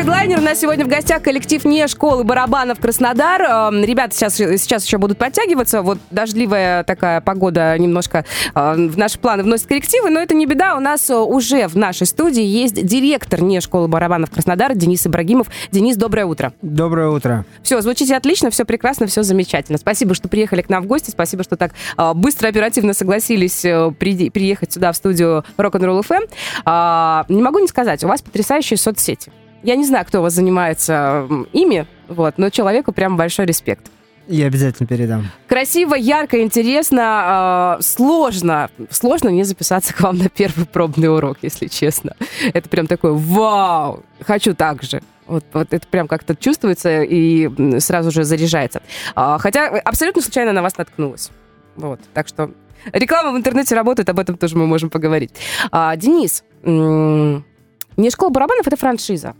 Headliner. У нас сегодня в гостях коллектив не школы барабанов Краснодар. Эм, ребята сейчас, сейчас еще будут подтягиваться. Вот дождливая такая погода немножко э, в наши планы вносит коррективы, но это не беда. У нас э, уже в нашей студии есть директор не школы барабанов Краснодар Денис Ибрагимов. Денис, доброе утро. Доброе утро. Все, звучите отлично, все прекрасно, все замечательно. Спасибо, что приехали к нам в гости. Спасибо, что так э, быстро, оперативно согласились при, приехать сюда в студию Rock'n'Roll FM. А, не могу не сказать, у вас потрясающие соцсети. Я не знаю, кто у вас занимается ими, вот, но человеку прям большой респект. Я обязательно передам. Красиво, ярко, интересно, э, сложно. Сложно не записаться к вам на первый пробный урок, если честно. Это прям такой вау, хочу так же. Вот, вот это прям как-то чувствуется и сразу же заряжается. А, хотя абсолютно случайно на вас наткнулась. Вот, так что реклама в интернете работает, об этом тоже мы можем поговорить. А, Денис, не школа барабанов это франшиза.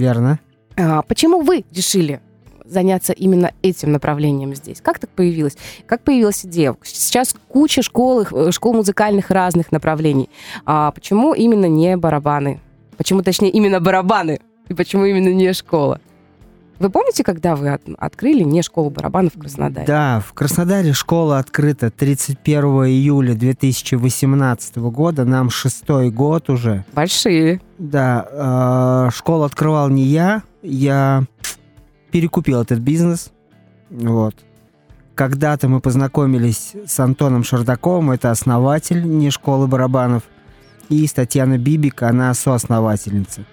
Верно. А, почему вы решили заняться именно этим направлением здесь? Как так появилось? Как появилась идея? Сейчас куча школ, э, школ музыкальных разных направлений. А почему именно не барабаны? Почему, точнее, именно барабаны? И почему именно не школа? Вы помните, когда вы от, открыли не школу барабанов в Краснодаре? Да, в Краснодаре школа открыта 31 июля 2018 года. Нам шестой год уже. Большие. Да, э, школу открывал не я. Я перекупил этот бизнес. Вот. Когда-то мы познакомились с Антоном Шардаковым, это основатель не школы барабанов, и с Татьяной Бибик, она соосновательница.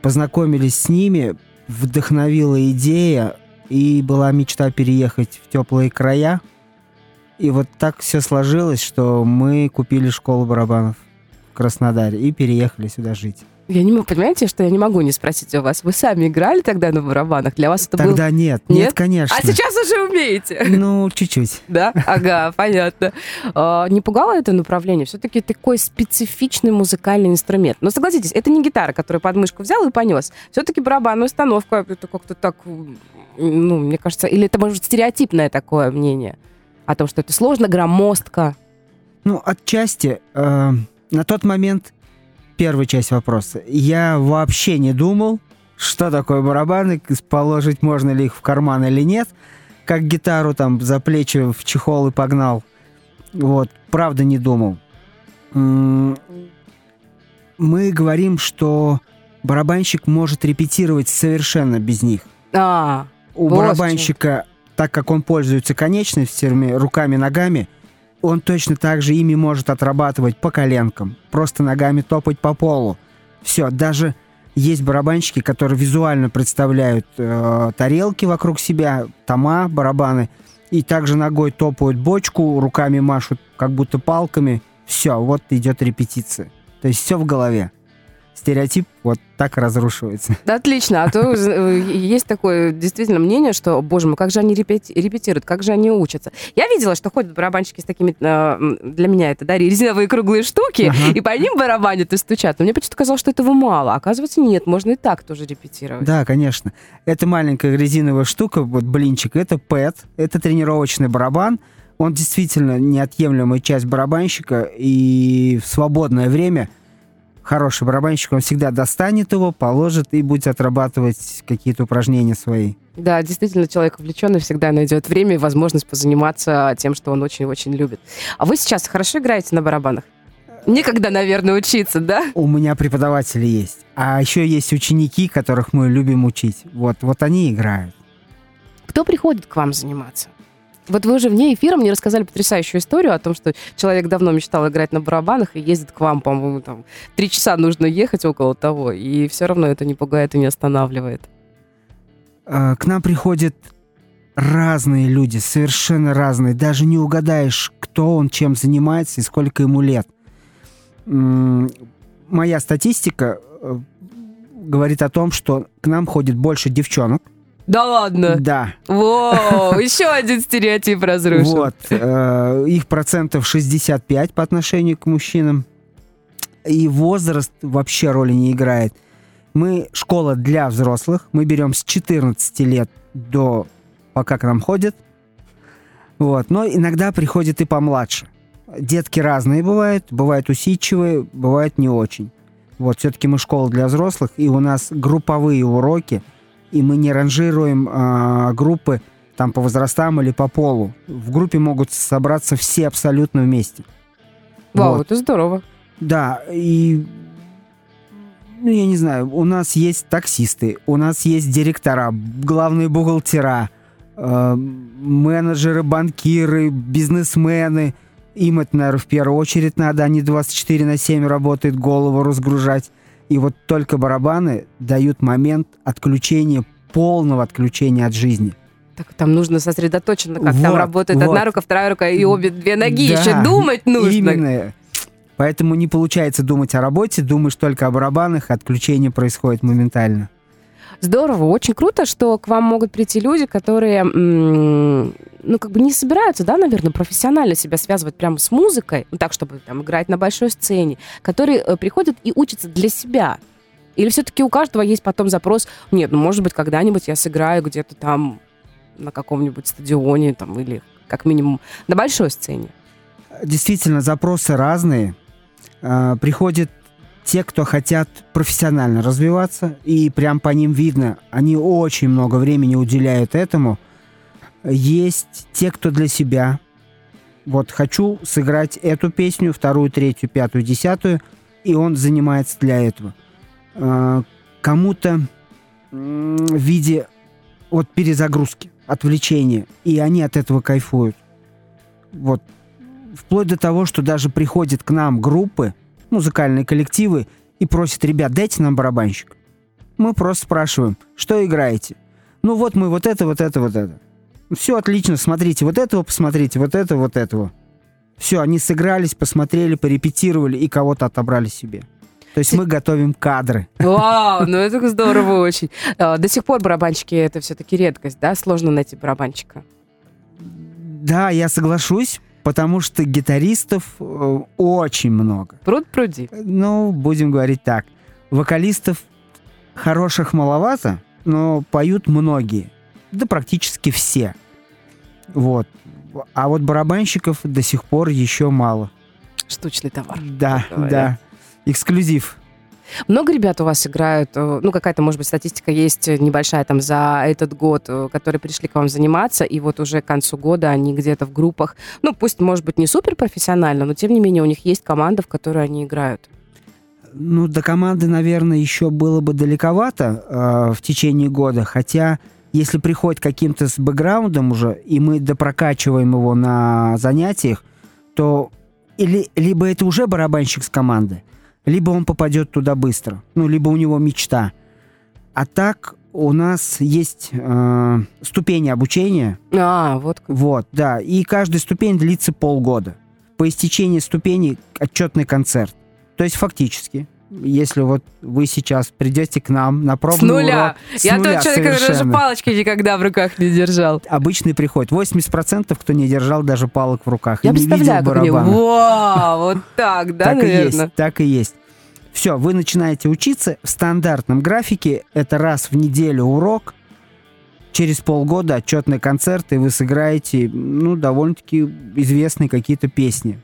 Познакомились с ними, вдохновила идея, и была мечта переехать в теплые края. И вот так все сложилось, что мы купили школу барабанов в Краснодаре и переехали сюда жить. Я не могу, понимаете, что я не могу не спросить у вас. Вы сами играли тогда на барабанах? Для вас это было... Тогда нет, нет, нет, конечно. А сейчас уже умеете? Ну, чуть-чуть. Да? Ага, понятно. А, не пугало это направление? Все-таки такой специфичный музыкальный инструмент. Но согласитесь, это не гитара, которую под мышку взял и понес. Все-таки барабанная установка, это как-то так, ну, мне кажется, или это, может, стереотипное такое мнение о том, что это сложно, громоздко? Ну, отчасти. Э, на тот момент первая часть вопроса. Я вообще не думал, что такое барабаны, положить можно ли их в карман или нет. Как гитару там за плечи в чехол и погнал. Вот, правда не думал. Мы говорим, что барабанщик может репетировать совершенно без них. А, У барабанщика, так как он пользуется конечностями, руками, ногами, он точно так же ими может отрабатывать по коленкам, просто ногами топать по полу. Все, даже есть барабанщики, которые визуально представляют э, тарелки вокруг себя, тома, барабаны, и также ногой топают бочку, руками машут как будто палками. Все, вот идет репетиция. То есть все в голове стереотип вот так разрушивается. Да, отлично. А то э, есть такое действительно мнение, что, боже мой, как же они репетируют, как же они учатся. Я видела, что ходят барабанщики с такими, э, для меня это, да, резиновые круглые штуки, ага. и по ним барабанят и стучат. Но мне почему-то казалось, что этого мало. Оказывается, нет, можно и так тоже репетировать. Да, конечно. Это маленькая резиновая штука, вот блинчик, это ПЭТ, это тренировочный барабан. Он действительно неотъемлемая часть барабанщика, и в свободное время – хороший барабанщик, он всегда достанет его, положит и будет отрабатывать какие-то упражнения свои. Да, действительно, человек увлеченный всегда найдет время и возможность позаниматься тем, что он очень-очень любит. А вы сейчас хорошо играете на барабанах? Некогда, наверное, учиться, да? У меня преподаватели есть. А еще есть ученики, которых мы любим учить. Вот, вот они играют. Кто приходит к вам заниматься? Вот вы уже вне эфира мне рассказали потрясающую историю о том, что человек давно мечтал играть на барабанах и ездит к вам, по-моему, там три часа нужно ехать около того, и все равно это не пугает и не останавливает. А, к нам приходят разные люди, совершенно разные. Даже не угадаешь, кто он, чем занимается и сколько ему лет. Моя статистика э, говорит о том, что к нам ходит больше девчонок, да ладно? Да. Воу, еще один стереотип разрушен. Вот. Э, их процентов 65 по отношению к мужчинам. И возраст вообще роли не играет. Мы школа для взрослых. Мы берем с 14 лет до пока к нам ходят. Вот. Но иногда приходят и помладше. Детки разные бывают. Бывают усидчивые, бывают не очень. Вот, все-таки мы школа для взрослых, и у нас групповые уроки, и мы не ранжируем э, группы там по возрастам или по полу. В группе могут собраться все абсолютно вместе. Вау, вот. это здорово. Да, и ну, я не знаю, у нас есть таксисты, у нас есть директора, главные бухгалтера, э, менеджеры, банкиры, бизнесмены. Им это, наверное, в первую очередь надо, они 24 на 7 работают, голову разгружать. И вот только барабаны дают момент отключения, полного отключения от жизни. Так там нужно сосредоточенно, как вот, там работает вот. одна рука, вторая рука и обе две ноги. Да, Еще думать нужно. Именно. Поэтому не получается думать о работе, думаешь только о барабанах, отключение происходит моментально. Здорово, очень круто, что к вам могут прийти люди, которые, ну, как бы не собираются, да, наверное, профессионально себя связывать прямо с музыкой, ну, так, чтобы там играть на большой сцене, которые э, приходят и учатся для себя. Или все-таки у каждого есть потом запрос, нет, ну, может быть, когда-нибудь я сыграю где-то там на каком-нибудь стадионе, там, или как минимум на большой сцене. Действительно, запросы разные. А, приходят те, кто хотят профессионально развиваться, и прям по ним видно, они очень много времени уделяют этому. Есть те, кто для себя. Вот хочу сыграть эту песню, вторую, третью, пятую, десятую, и он занимается для этого. А, кому-то в виде вот перезагрузки, отвлечения, и они от этого кайфуют. Вот вплоть до того, что даже приходят к нам группы, музыкальные коллективы, и просят, ребят, дайте нам барабанщик. Мы просто спрашиваем, что играете? Ну вот мы вот это, вот это, вот это. Все отлично, смотрите, вот этого посмотрите, вот это, вот этого. Все, они сыгрались, посмотрели, порепетировали и кого-то отобрали себе. То есть мы готовим кадры. Вау, ну это здорово очень. А, до сих пор барабанщики это все-таки редкость, да? Сложно найти барабанщика. Да, я соглашусь, потому что гитаристов э, очень много. Пруд пруди. Ну, будем говорить так. Вокалистов хороших маловато, но поют многие. Да практически все. Вот. А вот барабанщиков до сих пор еще мало. Штучный товар. Да, да. Эксклюзив. Много ребят у вас играют? Э, ну, какая-то, может быть, статистика есть небольшая там за этот год, э, которые пришли к вам заниматься, и вот уже к концу года они где-то в группах, ну, пусть, может быть, не супер профессионально, но тем не менее у них есть команда, в которой они играют. Ну, до команды, наверное, еще было бы далековато э, в течение года, хотя если приходит каким-то с бэкграундом уже, и мы допрокачиваем его на занятиях, то или, либо это уже барабанщик с команды, либо он попадет туда быстро, ну, либо у него мечта. А так у нас есть э, ступени обучения. А, вот. Вот, да. И каждая ступень длится полгода. По истечении ступеней отчетный концерт. То есть фактически если вот вы сейчас придете к нам на пробный С нуля. Урок, с Я нуля тот человек, который даже палочки никогда в руках не держал. Обычный приход. 80% кто не держал даже палок в руках. Я представляю, как барабана. Вау, вот так, да, так наверное? И есть, так и есть. Все, вы начинаете учиться в стандартном графике. Это раз в неделю урок. Через полгода отчетный концерт, и вы сыграете, ну, довольно-таки известные какие-то песни.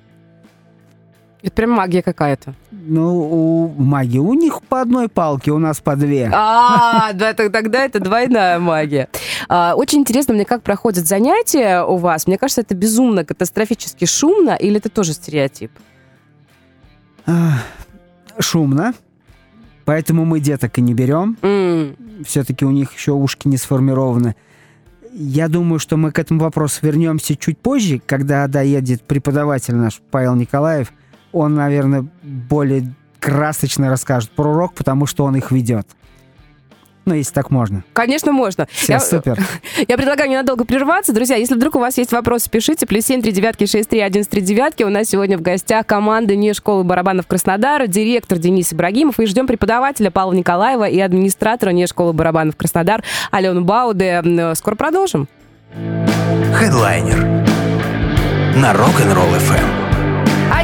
Это прям магия какая-то. Ну, у магии. У них по одной палке, у нас по две. А, да, тогда это двойная магия. А, очень интересно мне, как проходят занятия у вас. Мне кажется, это безумно, катастрофически шумно, или это тоже стереотип? Шумно. Поэтому мы деток и не берем. Mm. Все-таки у них еще ушки не сформированы. Я думаю, что мы к этому вопросу вернемся чуть позже, когда доедет преподаватель наш Павел Николаев он, наверное, более красочно расскажет про урок, потому что он их ведет. Ну, если так можно. Конечно, можно. Все, я, супер. Я предлагаю ненадолго прерваться. Друзья, если вдруг у вас есть вопросы, пишите. Плюс семь, три девятки, шесть, три, один, три девятки. У нас сегодня в гостях команда не школы барабанов Краснодара, директор Денис Ибрагимов. И ждем преподавателя Павла Николаева и администратора не школы барабанов Краснодар Алену Бауде. Скоро продолжим. Хедлайнер на Rock'n'Roll FM.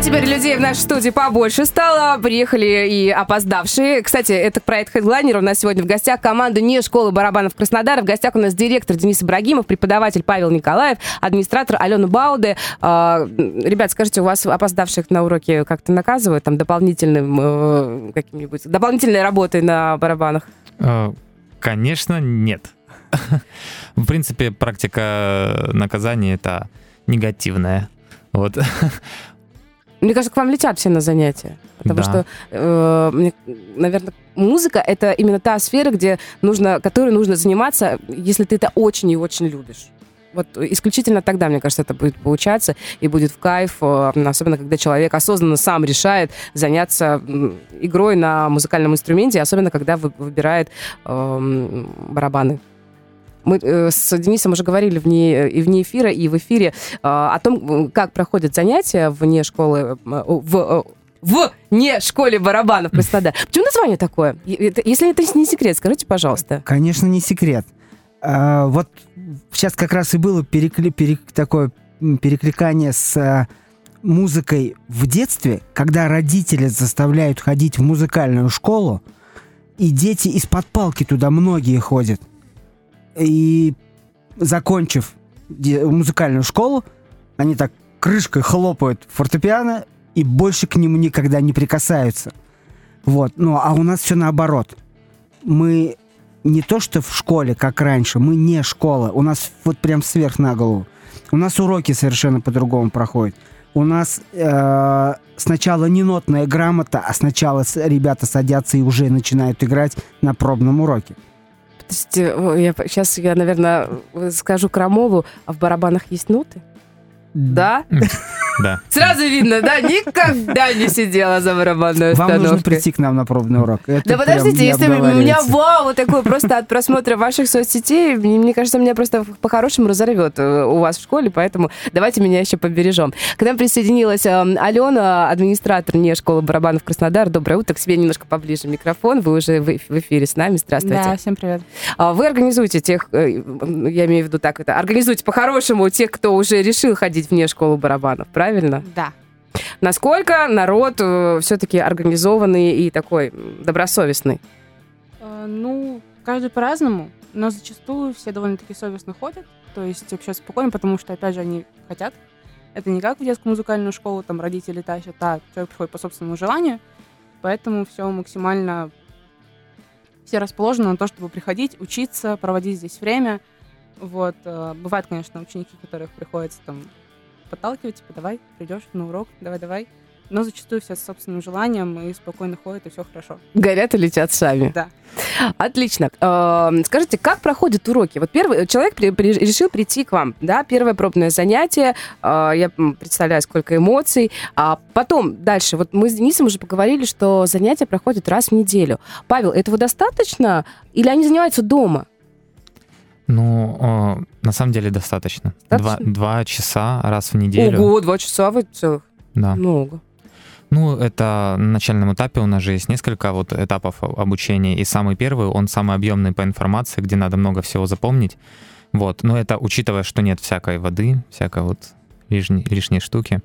Теперь людей в нашей студии побольше стало. Приехали и опоздавшие. Кстати, это проект Headliner. У нас сегодня в гостях команда не школы барабанов Краснодара. В гостях у нас директор Денис Ибрагимов, преподаватель Павел Николаев, администратор Алена Бауде. А, ребят, скажите, у вас опоздавших на уроке как-то наказывают там дополнительным э, каким-нибудь дополнительной работой на барабанах? Э, Конечно, нет. В принципе, практика наказания это негативная. Вот. Мне кажется, к вам летят все на занятия. Потому Да. что, э, мне, наверное, музыка — это именно та сфера, где нужно, которой нужно заниматься, если ты это очень и очень любишь. Вот исключительно тогда, мне кажется, это будет получаться и будет в кайф, э, особенно когда человек осознанно сам решает заняться игрой на музыкальном инструменте, особенно когда вы- выбирает эм, барабаны. Мы э, с Денисом уже говорили вне, и вне эфира, и в эфире э, о том, как проходят занятия вне школы, э, в, э, в не школе барабанов Краснодар. Почему название такое? Если это не секрет, скажите, пожалуйста. Конечно, не секрет. А, вот сейчас как раз и было перекли- пере- такое перекликание с а, музыкой в детстве, когда родители заставляют ходить в музыкальную школу, и дети из-под палки туда многие ходят. И закончив музыкальную школу, они так крышкой хлопают фортепиано и больше к нему никогда не прикасаются. Вот. Ну, а у нас все наоборот. Мы не то что в школе, как раньше, мы не школа. У нас вот прям сверх на голову. У нас уроки совершенно по-другому проходят. У нас э, сначала не нотная грамота, а сначала ребята садятся и уже начинают играть на пробном уроке. Подождите, о, я, сейчас я, наверное, скажу Крамолу, а в барабанах есть ноты? Да? Да. Сразу видно, да? Никогда не сидела за барабанной Вам нужно установкой. прийти к нам на пробный урок. Это Да подождите, если у меня вау, вот такое просто от просмотра ваших соцсетей, мне, мне кажется, меня просто по-хорошему разорвет э, у вас в школе, поэтому давайте меня еще побережем. К нам присоединилась э, Алена, администратор не школы барабанов Краснодар. Доброе утро, к себе немножко поближе микрофон, вы уже в в эфире с нами, здравствуйте. Да, всем привет. А Вы организуете тех, э, я имею в виду так, это организуете по-хорошему тех, кто уже решил ходить вне школы барабанов, правильно? Да. Насколько народ все-таки организованный и такой добросовестный? Э, Ну, каждый по-разному, но зачастую все довольно-таки совестно ходят, то есть вообще спокойно, потому что, опять же, они хотят. Это не как в детскую музыкальную школу, там родители тащат, а человек приходит по собственному желанию, поэтому все максимально все расположены на то, чтобы приходить, учиться, проводить здесь время. Вот. э, Бывают, конечно, ученики, которых приходится там подталкивать, типа, давай, придешь на урок, давай-давай. Но зачастую все с собственным желанием и спокойно ходят, и все хорошо. Горят и летят сами. Да. Отлично. Эм, Скажите, как проходят уроки? Вот первый человек при- при- решил прийти к вам, да, первое пробное занятие, э, я представляю, сколько эмоций, а потом дальше, вот мы с Денисом уже поговорили, что занятия проходят раз в неделю. Павел, этого достаточно или они занимаются дома? Ну, э, на самом деле достаточно. Два, Достаточно? два часа раз в неделю. Ого, два часа вы целых. Да. Много. Ну, это на начальном этапе у нас же есть несколько вот этапов обучения, и самый первый, он самый объемный по информации, где надо много всего запомнить. Вот, но это учитывая, что нет всякой воды, всякой вот лишней, лишней штуки.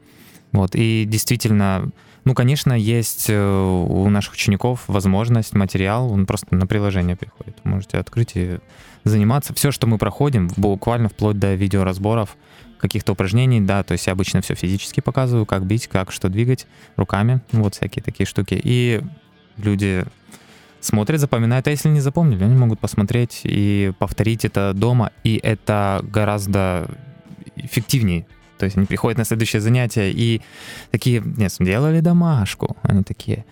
Вот, и действительно, ну, конечно, есть э, у наших учеников возможность, материал, он просто на приложение приходит. Можете открыть и заниматься. Все, что мы проходим, буквально вплоть до видеоразборов, каких-то упражнений, да, то есть я обычно все физически показываю, как бить, как что двигать руками, вот всякие такие штуки. И люди смотрят, запоминают, а если не запомнили, они могут посмотреть и повторить это дома, и это гораздо эффективнее. То есть они приходят на следующее занятие и такие, нет, делали домашку. Они такие,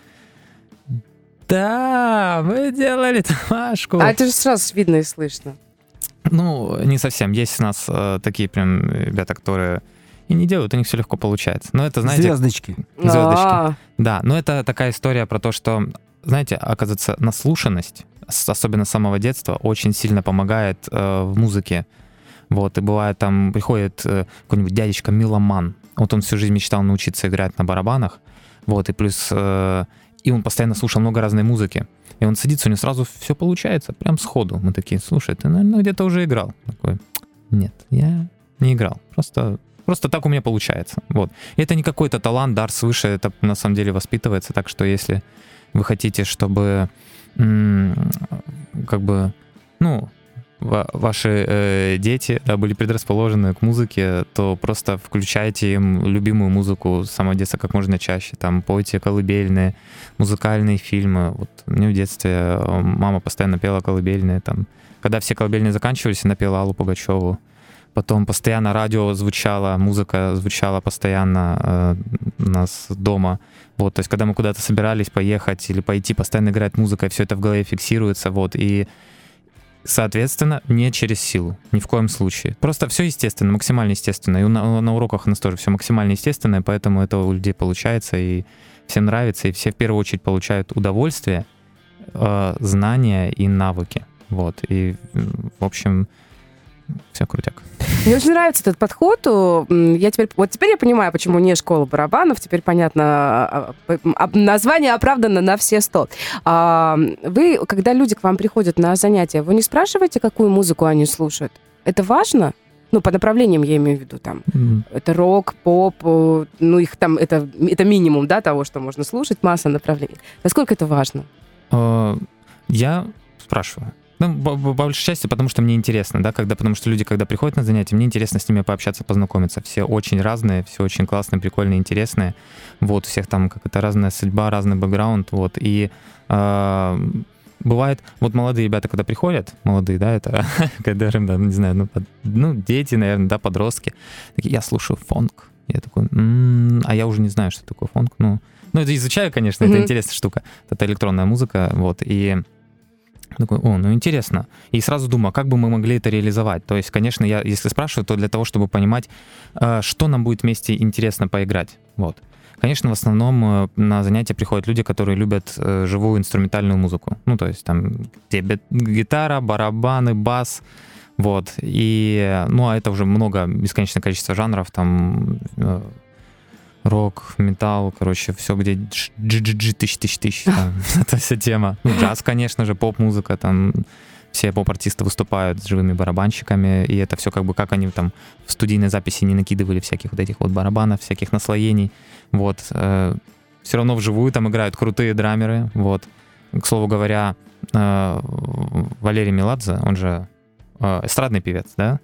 да, мы делали домашку. А это же сразу видно и слышно. Ну, не совсем. Есть у нас э, такие прям ребята, которые и не делают, у них все легко получается. Но это, знаете, Звездочки. звездочки. А, Да, но это такая история про то, что, знаете, оказывается, наслушанность, особенно с самого детства, очень сильно помогает э, в музыке. Вот, и бывает там, приходит э, какой-нибудь дядечка Миломан, вот он всю жизнь мечтал научиться играть на барабанах, вот, и плюс, э, и он постоянно слушал много разной музыки, и он садится, у него сразу все получается, прям сходу. Мы такие, слушай, ты, наверное, где-то уже играл. Такой, нет, я не играл, просто Просто так у меня получается. Вот. И это не какой-то талант, дар свыше, это на самом деле воспитывается. Так что если вы хотите, чтобы м, как бы, ну, ваши э, дети да, были предрасположены к музыке, то просто включайте им любимую музыку с самого детства как можно чаще. Там пойте колыбельные, музыкальные фильмы. Вот мне в детстве э, мама постоянно пела колыбельные. Там, когда все колыбельные заканчивались, она пела Аллу Пугачеву. Потом постоянно радио звучало, музыка звучала постоянно э, у нас дома. Вот, то есть, когда мы куда-то собирались поехать или пойти, постоянно играет музыка, и все это в голове фиксируется, вот, и Соответственно, не через силу, ни в коем случае. Просто все естественно, максимально естественно. И на, на уроках у нас тоже все максимально естественное, поэтому это у людей получается, и всем нравится, и все в первую очередь получают удовольствие, э, знания и навыки. Вот, и, в общем, все крутяк. Мне очень нравится этот подход. Я теперь, вот теперь я понимаю, почему не школа барабанов. Теперь понятно, а, а, название оправдано на все сто. А, Вы, когда люди к вам приходят на занятия, вы не спрашиваете, какую музыку они слушают? Это важно? Ну, по направлениям я имею в виду там. М, Это рок, поп, э, ну, их там, это, это минимум, да, того, что можно слушать, масса направлений. Насколько это важно? Я спрашиваю. Ну, по, по большей части, потому что мне интересно, да, когда, потому что люди, когда приходят на занятия, мне интересно с ними пообщаться, познакомиться. Все очень разные, все очень классные, прикольные, интересные. Вот, у всех там какая-то разная судьба, разный бэкграунд, вот, и э, бывает, вот молодые ребята, когда приходят, молодые, да, это, которым, да, не знаю, ну, под- ну, дети, наверное, да, подростки, такие, я слушаю фонк. Я такой, «М, а я уже не знаю, что такое фонк, ну, ну, это изучаю, конечно, это Мгм. интересная штука. Это электронная музыка, вот, и такой, о, ну интересно. И сразу думаю, а как бы мы могли это реализовать? То есть, конечно, я, если спрашиваю, то для того, чтобы понимать, э, что нам будет вместе интересно поиграть. Вот. Конечно, в основном э, на занятия приходят люди, которые любят э, живую инструментальную музыку. Ну, то есть там где гитара, барабаны, бас, вот. И, ну, а это уже много, бесконечное количество жанров, там рок, металл, короче, все, где GGG тысяч тысяч тысяч, там, эта вся тема. Ну, джаз, конечно же, поп-музыка, там все поп-артисты выступают с живыми барабанщиками, и это все как бы как они там в студийной записи не накидывали всяких вот этих вот барабанов, всяких наслоений, вот. все равно вживую там играют крутые драмеры, вот. К слову говоря, э, Валерий Меладзе, он же э, эстрадный певец, да,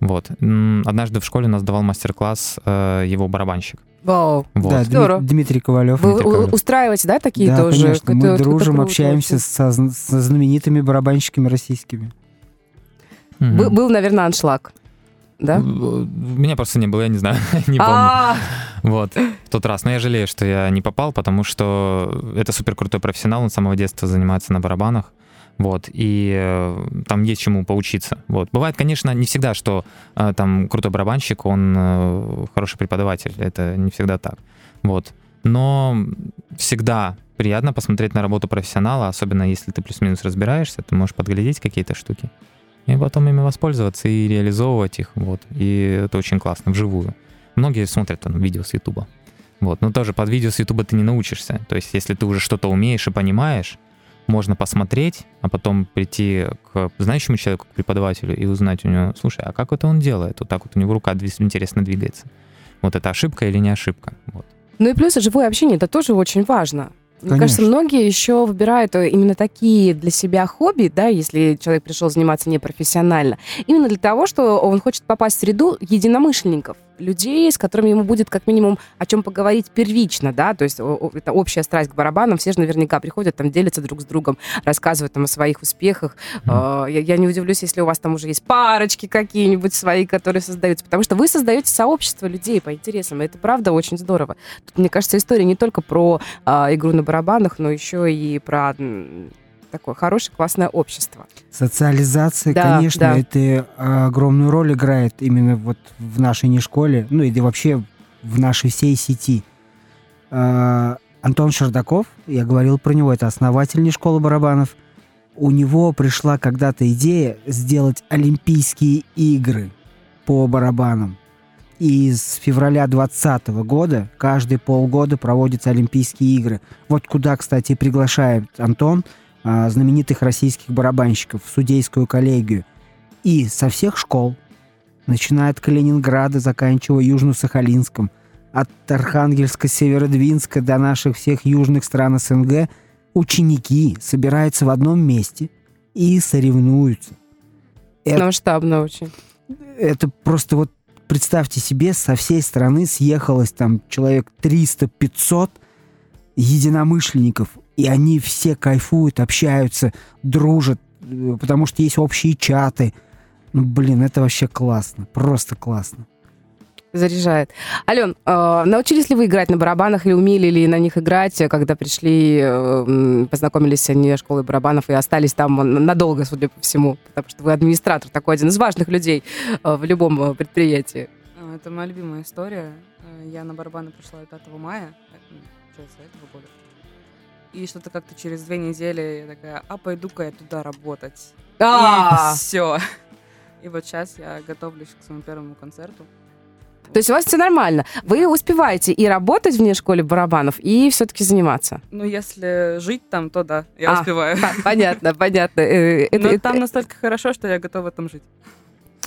вот. Однажды в школе нас давал мастер-класс э, его барабанщик. Вау. Вот. Да, Здорово. Дмитрий Ковалев. Вы Дмитрий у- Ковалев. устраиваете, да, такие да, тоже? конечно, мы Это- это дружим, круто общаемся со, со знаменитыми барабанщиками российскими. Мгм. Был, был, наверное, аншлаг. Да? Меня просто не было, я не знаю, не помню. А, Вот, в тот раз. Но я жалею, что я не попал, потому что это супер крутой профессионал, он с самого детства занимается на барабанах. Вот, и э, там есть чему поучиться. Вот. Бывает, конечно, не всегда, что э, там крутой барабанщик, он э, хороший преподаватель. Это не всегда так. Вот. Но всегда приятно посмотреть на работу профессионала, особенно если ты плюс-минус разбираешься, ты можешь подглядеть какие-то штуки. И потом ими воспользоваться и реализовывать их. Вот. И это очень классно, вживую. Многие смотрят там видео с Ютуба. Вот. Но тоже под видео с Ютуба ты не научишься. То есть, если ты уже что-то умеешь и понимаешь, можно посмотреть, а потом прийти к знающему человеку, к преподавателю, и узнать у него, слушай, а как это он делает? Вот так вот у него рука интересно двигается. Вот это ошибка или не ошибка? Вот. Ну и плюс живое общение, это тоже очень важно. Мне Конечно. кажется, многие еще выбирают э, именно такие для себя хобби, да, если человек пришел заниматься непрофессионально, именно для того, что он хочет попасть в среду единомышленников, людей, с которыми ему будет как минимум о чем поговорить первично, да, то есть о- это общая страсть к барабанам, все же наверняка приходят, там делятся друг с другом, рассказывают там о своих успехах. Мгм. Э, Я, я не удивлюсь, если у вас там уже есть парочки какие-нибудь свои, которые создаются, потому что вы создаете сообщество людей по интересам, и это правда очень здорово. Тут, мне кажется, история не только про а, игру на барабанах, но еще и про такое хорошее, классное общество. Социализация, Да, конечно, да. это огромную роль играет именно вот в нашей не школе, ну и вообще в нашей всей сети. А, Антон Шардаков, я говорил про него, это основатель не школы барабанов. У него пришла когда-то идея сделать Олимпийские игры по барабанам. И с февраля 2020 года каждые полгода проводятся Олимпийские игры. Вот куда, кстати, приглашает Антон знаменитых российских барабанщиков в судейскую коллегию. И со всех школ начиная от Калининграда, заканчивая Южно-Сахалинском, от Архангельска, Северодвинска до наших всех южных стран СНГ, ученики собираются в одном месте и соревнуются. Это- Масштабно очень. это просто вот представьте себе, со всей страны съехалось там человек 300-500 единомышленников, и они все кайфуют, общаются, дружат, э, потому что есть общие чаты. Ну, блин, это вообще классно, просто классно. Заряжает. Ален, э, научились ли вы играть на барабанах или умели ли на них играть, э, когда пришли, э, познакомились с не школой барабанов и остались там н- надолго, судя по всему? Потому что вы администратор такой, один из важных людей э, в любом э, предприятии. А, Это моя любимая история. Э, Я на барабаны пришла 5 мая, э, получается, этого года. И что-то как-то через две недели я такая, а пойду-ка я туда работать. А, И все. И вот сейчас я готовлюсь к своему первому концерту. То есть у вас все нормально. Вы успеваете и работать вне школы барабанов, и все-таки заниматься. Ну, если жить там, то да, я А, успеваю. Понятно, понятно. Э, это- Но это- там настолько хорошо, что я готова там жить.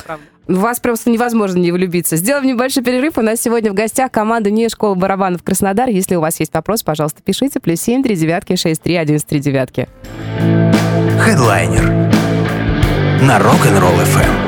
Правда. В вас просто невозможно не влюбиться. Сделаем небольшой перерыв. У нас сегодня в гостях команда не школа барабанов Краснодар. Если у вас есть вопрос, пожалуйста, пишите. Плюс семь, три девятки, шесть, три, одиннадцать, три девятки. Хедлайнер на Rock'n'Roll FM.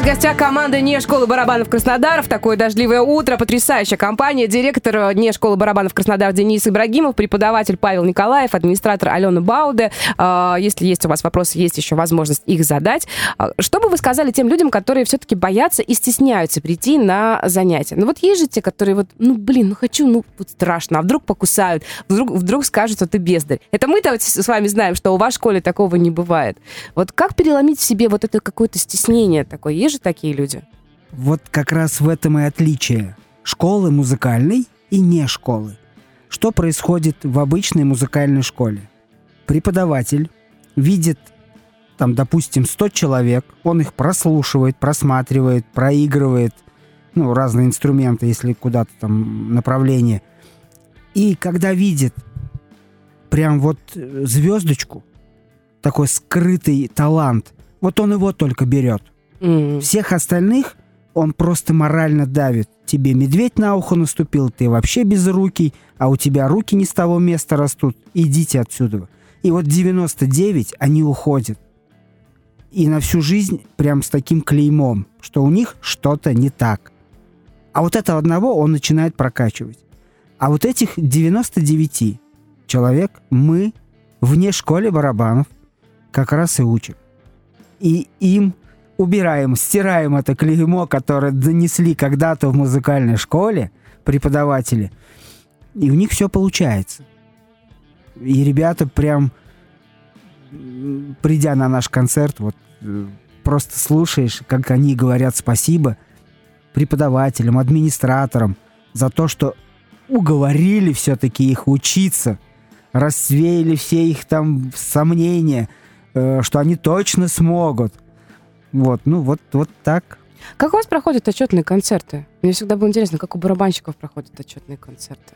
Нас в гостях команда не школы барабанов Краснодар. В такое дождливое утро потрясающая компания. Директор не школы барабанов Краснодар Денис Ибрагимов, преподаватель Павел Николаев, администратор Алена Бауде. А, Если есть у вас вопросы, есть еще возможность их задать. А, Что бы вы сказали тем людям, которые все-таки боятся и стесняются прийти на занятия? Ну вот есть же те, которые вот, ну блин, ну хочу, ну вот страшно, а вдруг покусают, вдруг, вдруг скажут, что ты бездарь. Это мы-то вот с вами знаем, что у вас в школе такого не бывает. Вот как переломить в себе вот это какое-то стеснение такое? Есть же такие люди? Вот как раз в этом и отличие школы музыкальной и не школы. Что происходит в обычной музыкальной школе? Преподаватель видит, там, допустим, 100 человек, он их прослушивает, просматривает, проигрывает, ну, разные инструменты, если куда-то там направление. И когда видит прям вот э, звездочку, такой скрытый талант, вот он его только берет. М. Всех остальных он просто морально давит. Тебе медведь на ухо наступил, ты вообще безрукий, а у тебя руки не с того места растут. Идите отсюда. И вот 99 они уходят. И на всю жизнь прям с таким клеймом, что у них что-то не так. А вот этого одного он начинает прокачивать. А вот этих 99 человек мы вне школы барабанов как раз и учим. И им убираем, стираем это клеймо, которое донесли когда-то в музыкальной школе преподаватели, и у них все получается. И ребята прям, придя на наш концерт, вот э, просто слушаешь, как они говорят спасибо преподавателям, администраторам за то, что уговорили все-таки их учиться, рассеяли все их там сомнения, э, что они точно смогут. Вот, ну вот, вот так. Как у вас проходят отчетные концерты? Мне всегда было интересно, как у барабанщиков проходят отчетные концерты.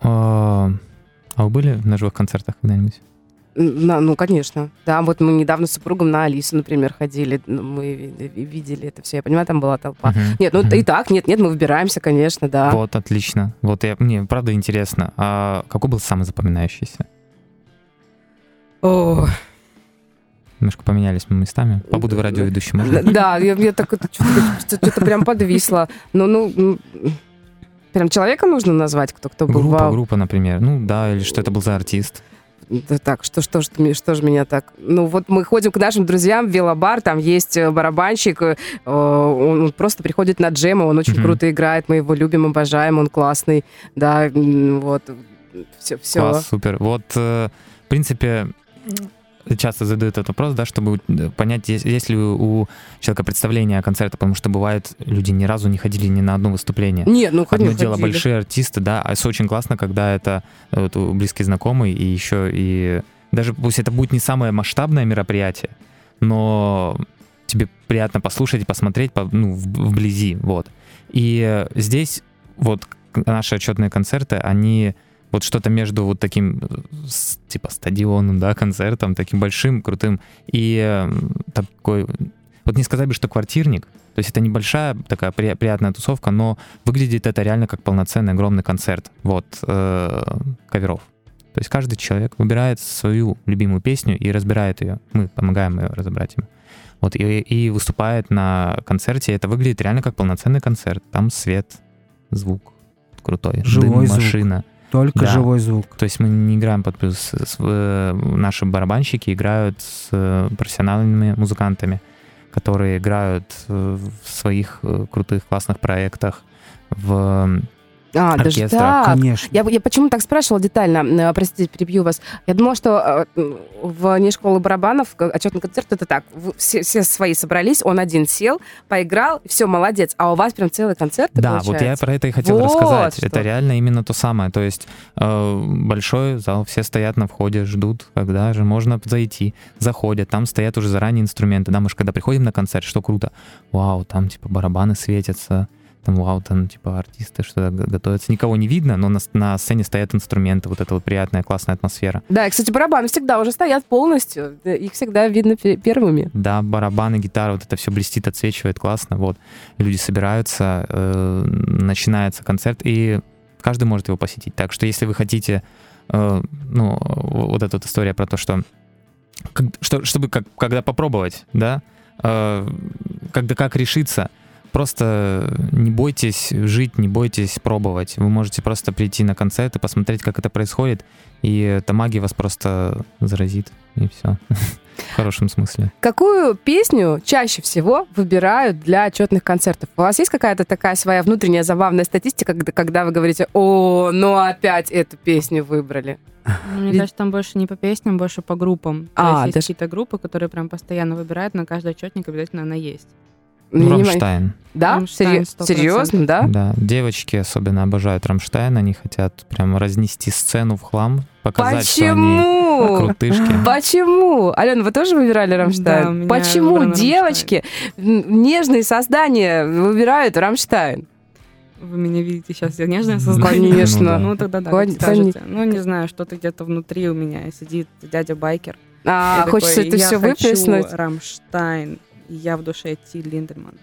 А а вы были на живых концертах когда-нибудь? На- ну, конечно. Да, вот мы недавно с супругом на Алису, например, ходили. Мы ви- ви- видели это все. Я понимаю, там была толпа. Мгм. Нет, ну Мгм. и так, нет, нет, мы выбираемся, конечно, да. Вот, отлично. Вот я, мне правда интересно, а какой был самый запоминающийся? О, Немножко поменялись мы местами. Побуду радиоведущим, можно? Да, я, я так что-то, прям подвисло. Ну, ну, прям человека нужно назвать, кто, кто был Группа, группа, например. Ну да, или что это был за артист. Да так, что, что, что, что же меня так... Ну, вот мы ходим к нашим друзьям в велобар, там есть э, барабанщик, э, он просто приходит на джем, он очень Мгм. круто играет, мы его любим, обожаем, он классный, да, вот, все, все. Класс, супер. Вот, э, в принципе, часто задают этот вопрос, да, чтобы э, понять, есть, есть ли у человека представление о концерте, потому что бывает, люди ни разу не ходили ни на одно выступление. Нет, ну, Одно ходили, дело большие артисты, да, а это очень классно, когда это э, вот, близкий знакомый, и еще и даже пусть это будет не самое масштабное мероприятие, но тебе приятно послушать и посмотреть по- ну, вблизи, вот. И э, здесь вот наши отчетные концерты, они вот что-то между вот таким э, типа стадионом, да, концертом, таким большим, крутым, и э, такой вот не сказать бы, что квартирник, то есть это небольшая такая при, приятная тусовка, но выглядит это реально как полноценный огромный концерт, вот, э, каверов. То есть каждый человек выбирает свою любимую песню и разбирает ее. Мы помогаем ее разобрать им. Вот, и, и выступает на концерте. Это выглядит реально как полноценный концерт. Там свет, звук крутой, Живой дым, звук. машина. Только Да. живой звук. То есть мы не играем под плюс. Наши барабанщики играют с э, профессиональными музыкантами, которые играют э, в своих э, крутых классных проектах в А, даже Оркестра, так. Конечно. Я, я почему так спрашивала детально, э, простите, перебью вас. Я думала, что э, в не школы барабанов отчетный концерт это так. Все, все свои собрались, он один сел, поиграл, все, молодец. А у вас прям целый концерт Да, вот я про это и хотел Вот рассказать. что. Это реально именно то самое. То есть э, большой зал, все стоят на входе, ждут, когда же можно зайти. Заходят, там стоят уже заранее инструменты. Да, мы же когда приходим на концерт, что круто. Вау, там типа барабаны светятся. Там, вау, там, типа, артисты что-то готовятся. Никого не видно, но на, на сцене стоят инструменты. Вот эта вот приятная, классная атмосфера. Да, и, кстати, барабаны всегда уже стоят полностью. Их всегда видно пе- первыми. Да, барабаны, гитара, вот это все блестит, отсвечивает, классно. Вот. Люди собираются, э, начинается концерт, и каждый может его посетить. Так что если вы хотите, э, ну, вот эта вот история про то, что, как- что чтобы как, когда попробовать, да, э, когда как решиться, просто не бойтесь жить, не бойтесь пробовать. Вы можете просто прийти на концерт и посмотреть, как это происходит, и эта магия вас просто заразит, и все. В хорошем смысле. Какую песню чаще всего выбирают для отчетных концертов? У вас есть какая-то такая своя внутренняя забавная статистика, когда, вы говорите, о, ну опять эту песню выбрали? Ну, Мне Ведь- кажется, там больше не по песням, больше по группам. А, То есть есть даже- какие-то группы, которые прям постоянно выбирают, на каждый отчетник обязательно она есть. Ну. Рамштайн. Да? Рамштайн, Серьё- 100%. Серьезно, да? Да, девочки особенно обожают Рамштайн, они хотят прям разнести сцену в хлам, показать, что они Почему? крутышки. Почему? Алена, вы тоже выбирали Рамштайн? Да, у меня Почему девочки, м, нежные создания, выбирают Рамштайн? Вы меня видите сейчас, я нежное Ну, создание. Конечно. Ну, тогда да, Кон- скажете. Ну, не знаю, что-то где-то внутри у меня сидит дядя Байкер. А, хочется такой, это я все хочу выплеснуть? Рамштайн. И я в душе Ти Линдерман.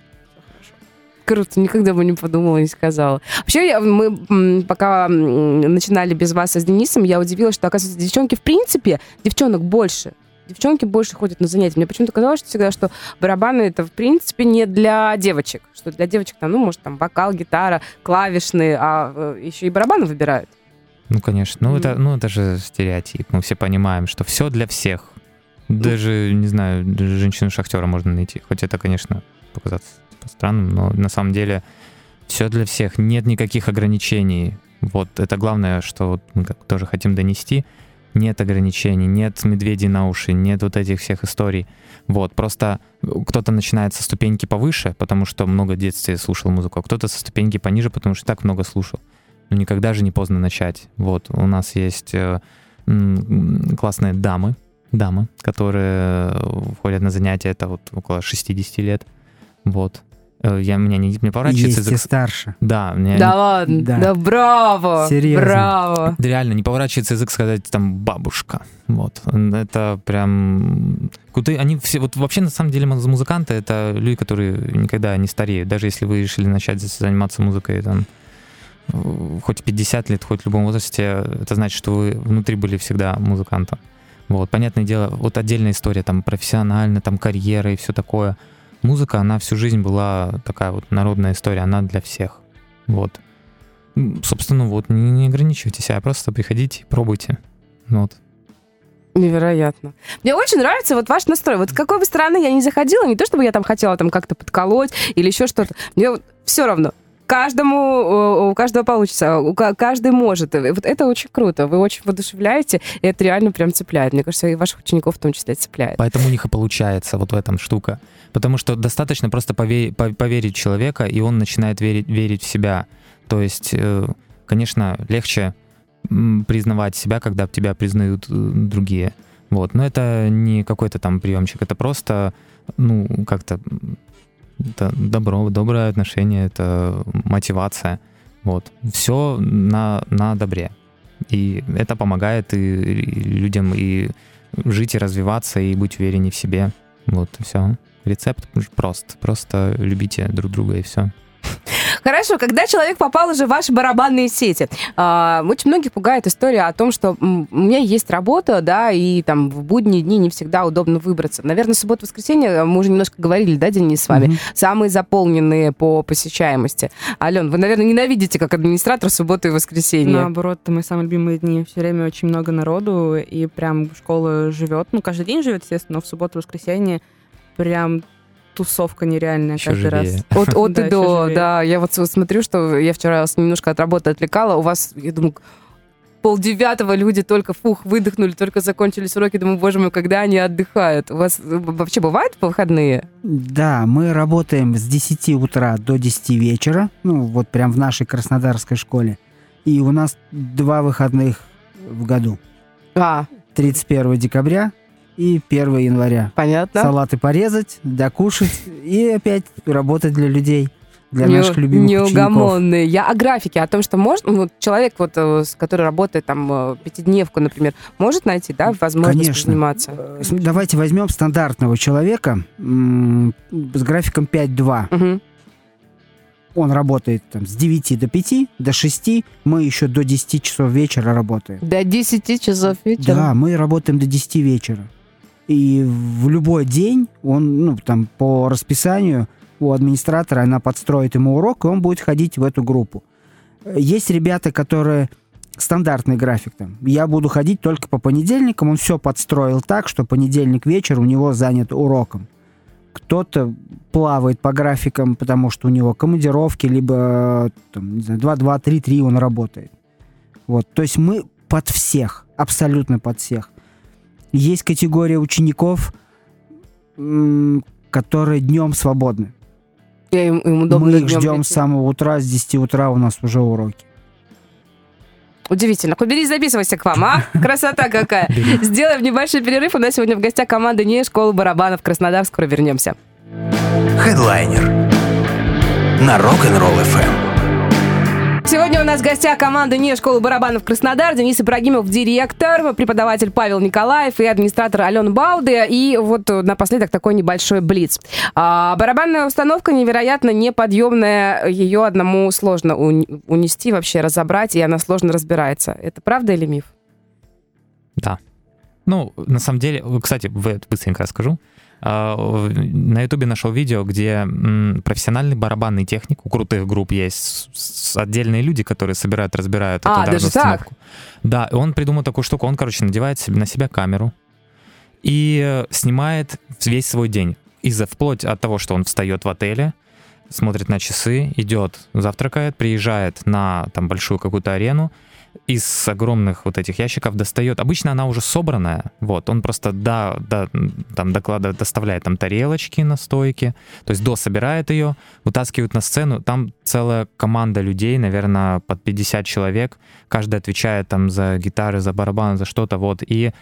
Круто, никогда бы не подумала, не сказала. Вообще, я- мы пока начинали без вас с Денисом, я удивилась, что, оказывается, девчонки, в принципе, девчонок больше. Девчонки больше ходят на занятия. Мне почему-то казалось что всегда, что барабаны это, в принципе, не для девочек. Что для девочек, там, ну, может, там, вокал, гитара, клавишные, а э, еще и барабаны выбирают. Ну, конечно. Ну, Мгм. это, ну, это же стереотип. Мы все понимаем, что все для всех. Даже, не знаю, женщину-шахтера можно найти. Хоть это, конечно, показаться странным, но на самом деле все для всех. Нет никаких ограничений. Вот это главное, что вот мы тоже хотим донести. Нет ограничений, нет медведей на уши, нет вот этих всех историй. Вот, просто кто-то начинает со ступеньки повыше, потому что много в детстве слушал музыку, а кто-то со ступеньки пониже, потому что так много слушал. Но никогда же не поздно начать. Вот, у нас есть э, классные дамы, дамы, которые э, входят на занятия, это вот около 60 лет. Вот. Э, Я, меня не, не поворачивается Есть и язык. старше. Да, мне Да ладно, Да. да, браво, Серьезно. браво. Да реально не поворачивается язык сказать там бабушка. Вот. Это прям... Крутые, они все... Вот вообще, на самом деле, муз- музыканты — это люди, которые никогда не стареют. Даже если вы решили начать заниматься музыкой там э, хоть в 50 лет, хоть в любом возрасте, это значит, что вы внутри были всегда музыкантом. Вот, понятное дело, вот отдельная история, там, профессионально, там, карьера и все такое. Музыка, она всю жизнь была такая вот народная история, она для всех. Вот. Собственно, вот, не, не ограничивайте себя, просто приходите, пробуйте. Вот. Невероятно. Мне очень нравится вот ваш настрой. Вот с какой бы стороны я ни заходила, не то чтобы я там хотела там как-то подколоть или еще что-то. Мне вот все равно. Каждому, у каждого получится, у ка- каждый может. И Вот это очень круто. Вы очень воодушевляете, и это реально прям цепляет. Мне кажется, и ваших учеников в том числе цепляет. Поэтому у них и получается вот в этом штука. Потому что достаточно просто пове- по- поверить в человека, и он начинает верить, верить в себя. То есть, э, конечно, легче признавать себя, когда тебя признают э, другие. Вот. Но это не какой-то там приемчик, это просто, ну, как-то это добро, доброе отношение, это мотивация. Вот. Все на, на добре. И это помогает и, и людям и жить, и развиваться, и быть увереннее в себе. Вот, все. Рецепт прост. Просто любите друг друга, и все. Хорошо, когда человек попал уже в ваши барабанные сети, а, очень многих пугает история о том, что у меня есть работа, да, и там в будние дни не всегда удобно выбраться. Наверное, суббота-воскресенье, мы уже немножко говорили, да, Денис, с вами, Мгм. самые заполненные по посещаемости. Ален, вы, наверное, ненавидите как администратор субботу и воскресенье. Наоборот, это мои самые любимые дни. Все время очень много народу, и прям школа живет. Ну, каждый день живет, естественно, но в субботу, воскресенье прям тусовка нереальная Ещё каждый раз. живее. От, от Да, и до, да. Я вот смотрю, что я вчера вас немножко от работы отвлекала. У вас, я думаю, полдевятого люди только, фух, выдохнули, только закончились уроки. Думаю, боже мой, когда они отдыхают? У вас э, вообще бывает по выходные? Да, мы работаем с 10 утра до 10 вечера, ну вот прям в нашей краснодарской школе. И у нас два выходных в году. А, 31 декабря и 1 января. понятно. Салаты порезать, докушать и опять работать для людей, для Не- наших любимых учеников. неугомонные. Я о графике, о том, что может, вот человек, вот, э, с- который работает там э, пятидневку, например, может найти, да, возможность Конечно. заниматься? Э, Давайте возьмем стандартного человека м, с графиком 5-2. Мгм. Он работает там, с 9 до 5, до 6. Мы еще до 10 часов вечера работаем. До 10 часов вечера? Да, мы работаем до 10 вечера. И в любой день он, ну, там, по расписанию у администратора она подстроит ему урок, и он будет ходить в эту группу. Есть ребята, которые стандартный график там. Я буду ходить только по понедельникам. Он все подстроил так, что понедельник вечер у него занят уроком. Кто-то плавает по графикам, потому что у него командировки, либо там, не знаю, 2-2-3-3 он работает. Вот. То есть мы под всех, абсолютно под всех. Есть категория учеников, которые днем свободны. Им, им удобно Мы их ждем с самого утра, с 10 утра у нас уже уроки. Удивительно. Побери, записывайся к вам, а? Красота какая. Сделаем небольшой перерыв. У нас сегодня в гостях команда не школы барабанов Краснодар. Скоро вернемся. Хедлайнер на Rock'n'Roll FM. Нас в гостях команда не школы барабанов Краснодар. Денис Ибрагимов, директор, преподаватель Павел Николаев и администратор Алена Бауде. И вот э, напоследок такой небольшой блиц. А, барабанная установка невероятно неподъемная. Ее одному сложно унести, вообще разобрать, и она сложно разбирается. Это правда или миф? Да. Ну, на самом деле, кстати, быстренько расскажу. А, На Ютубе нашел видео, где профессиональный барабанный техник, у крутых групп есть отдельные люди, которые собирают, разбирают А, эту даже так? Да, и он придумал такую штуку, он, короче, надевает себе, на себя камеру и снимает весь свой день. Из-за вплоть от того, что он встает в отеле, смотрит на часы, идет, завтракает, приезжает на там большую какую-то арену, из огромных вот этих ящиков достает. Обычно она уже собранная, вот, он просто да, да, там докладывает, доставляет там тарелочки на стойке, то есть дособирает ее, вытаскивают на сцену, там целая команда людей, наверное, под 50 человек, каждый отвечает там за гитары, за барабан, за что-то, вот, и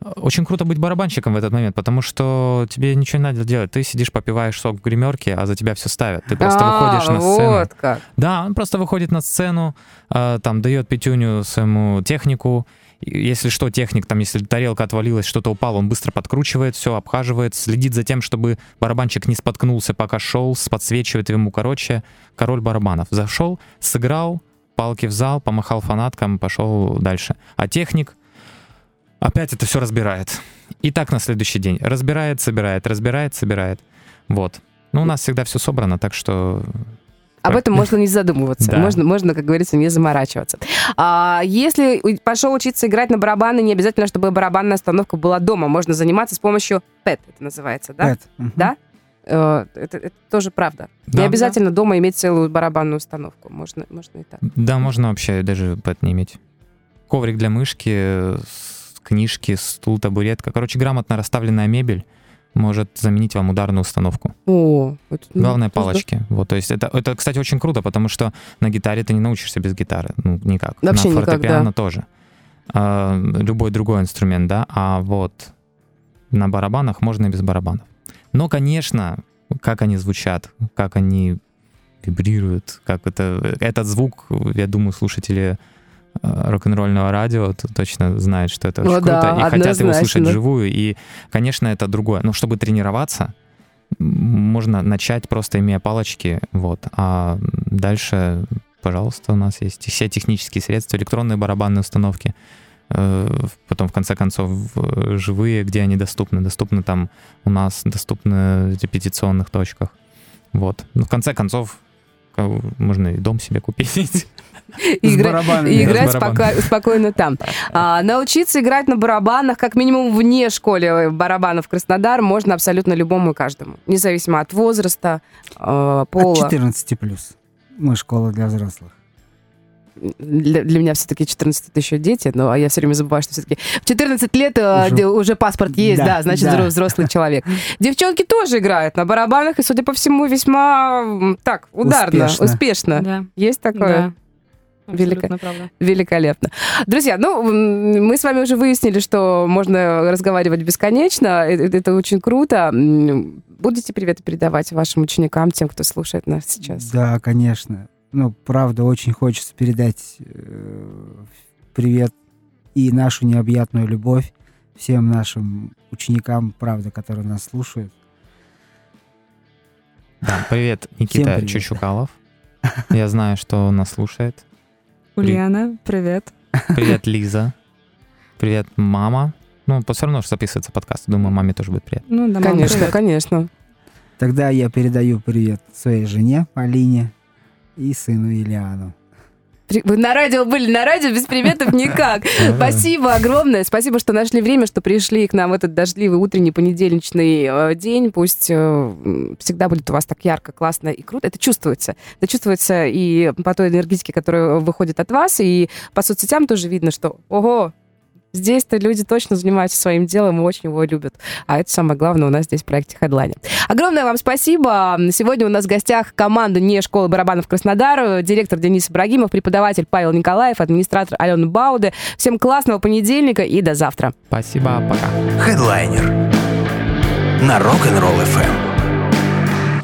очень круто быть барабанщиком в этот момент, потому что тебе ничего не надо делать. Ты сидишь, попиваешь сок в гримерке, а за тебя все ставят. Ты просто А, выходишь на сцену. Вот как. Да, он просто выходит на сцену, э, там дает пятюню своему технику. Если что, техник, там, если тарелка отвалилась, что-то упало, он быстро подкручивает, все, обхаживает, следит за тем, чтобы барабанщик не споткнулся, пока шел, подсвечивает ему, короче, король барабанов. Зашел, сыграл, палки в зал, помахал фанаткам, пошел дальше. А техник опять это все разбирает. И так на следующий день. Разбирает, собирает, разбирает, собирает. Вот. Ну, у нас всегда все собрано, так что Об этом можно не задумываться. Да. Можно, можно, как говорится, не заморачиваться. А если пошел учиться играть на барабаны, не обязательно, чтобы барабанная остановка была дома. Можно заниматься с помощью ПЭТ, это называется, да? Мгм. Да? Э, Это, это тоже правда. Да. Не обязательно дома иметь целую барабанную установку. Можно, можно и так. Да, можно вообще даже пэт не иметь. Коврик для мышки, с- книжки, стул, табуретка. Короче, грамотно расставленная мебель может заменить вам ударную установку. О, это, ну, Главное палочки. Вот, то есть это, это, кстати, очень круто, потому что на гитаре ты не научишься без гитары. Ну, никак. Вообще на никак, фортепиано да. тоже. А, любой другой инструмент, да. А вот на барабанах можно и без барабанов. Но, конечно, как они звучат, как они вибрируют, как это... Этот звук, я думаю, слушатели рок-н-ролльного радио, то точно знают, что это очень Ну да, круто, и хотят его слушать вживую. И, конечно, это другое. Но чтобы тренироваться, можно начать просто имея палочки, вот, а дальше, пожалуйста, у нас есть все технические средства, электронные барабанные установки, э, потом, в конце концов, живые, где они доступны. Доступны там у нас, доступны в репетиционных точках. Вот. Ну, в конце концов, можно и дом себе купить. И и играть спокойно там. А, научиться играть на барабанах, как минимум вне школы барабанов Краснодар, можно абсолютно любому и каждому. Независимо от возраста, э, От пола. 14 плюс. Мы школа для взрослых. Для, для меня все-таки 14 это еще дети, но я все время забываю, что все-таки в 14 лет э, Уже- уже паспорт есть, да, Да, значит, да. взро- взрослый человек. Девчонки тоже играют на барабанах, и, судя по всему, весьма так, ударно, Успешно. успешно. Да. Есть такое? Да. Правда. Великолепно. Друзья, ну, мы с вами уже выяснили, что можно разговаривать бесконечно. Э- Это, очень круто. Будете приветы передавать вашим ученикам, тем, кто слушает нас сейчас? Да, конечно. Ну, правда, очень хочется передать э, привет и нашу необъятную любовь всем нашим ученикам, правда, которые нас слушают. Да, привет, Никита привет. Чучукалов. Я знаю, что он нас слушает. Ульяна, привет. Привет, Лиза. Привет, мама. Ну, все равно, что записывается подкаст. Думаю, маме тоже будет приятно. Ну, да, мама, Конечно, привет. конечно. Тогда я передаю привет своей жене Полине и сыну Ильяну. Вы на радио были, на радио без приветов никак. Спасибо огромное. Спасибо, что нашли время, что пришли к нам в этот дождливый утренний понедельничный э, день. Пусть э, всегда будет у вас так ярко, классно и круто. Это чувствуется. Это чувствуется и по той энергетике, которая выходит от вас, и по соцсетям тоже видно, что ого, Здесь-то люди точно занимаются своим делом и очень его любят. А это самое главное у нас здесь в проекте Headline. Огромное вам спасибо. Сегодня у нас в гостях команда не школы барабанов Краснодар, директор Денис Ибрагимов, преподаватель Павел Николаев, администратор Алена Бауде. Всем классного понедельника и до завтра. Спасибо, пока. Хедлайнер на Rock'n'Roll FM.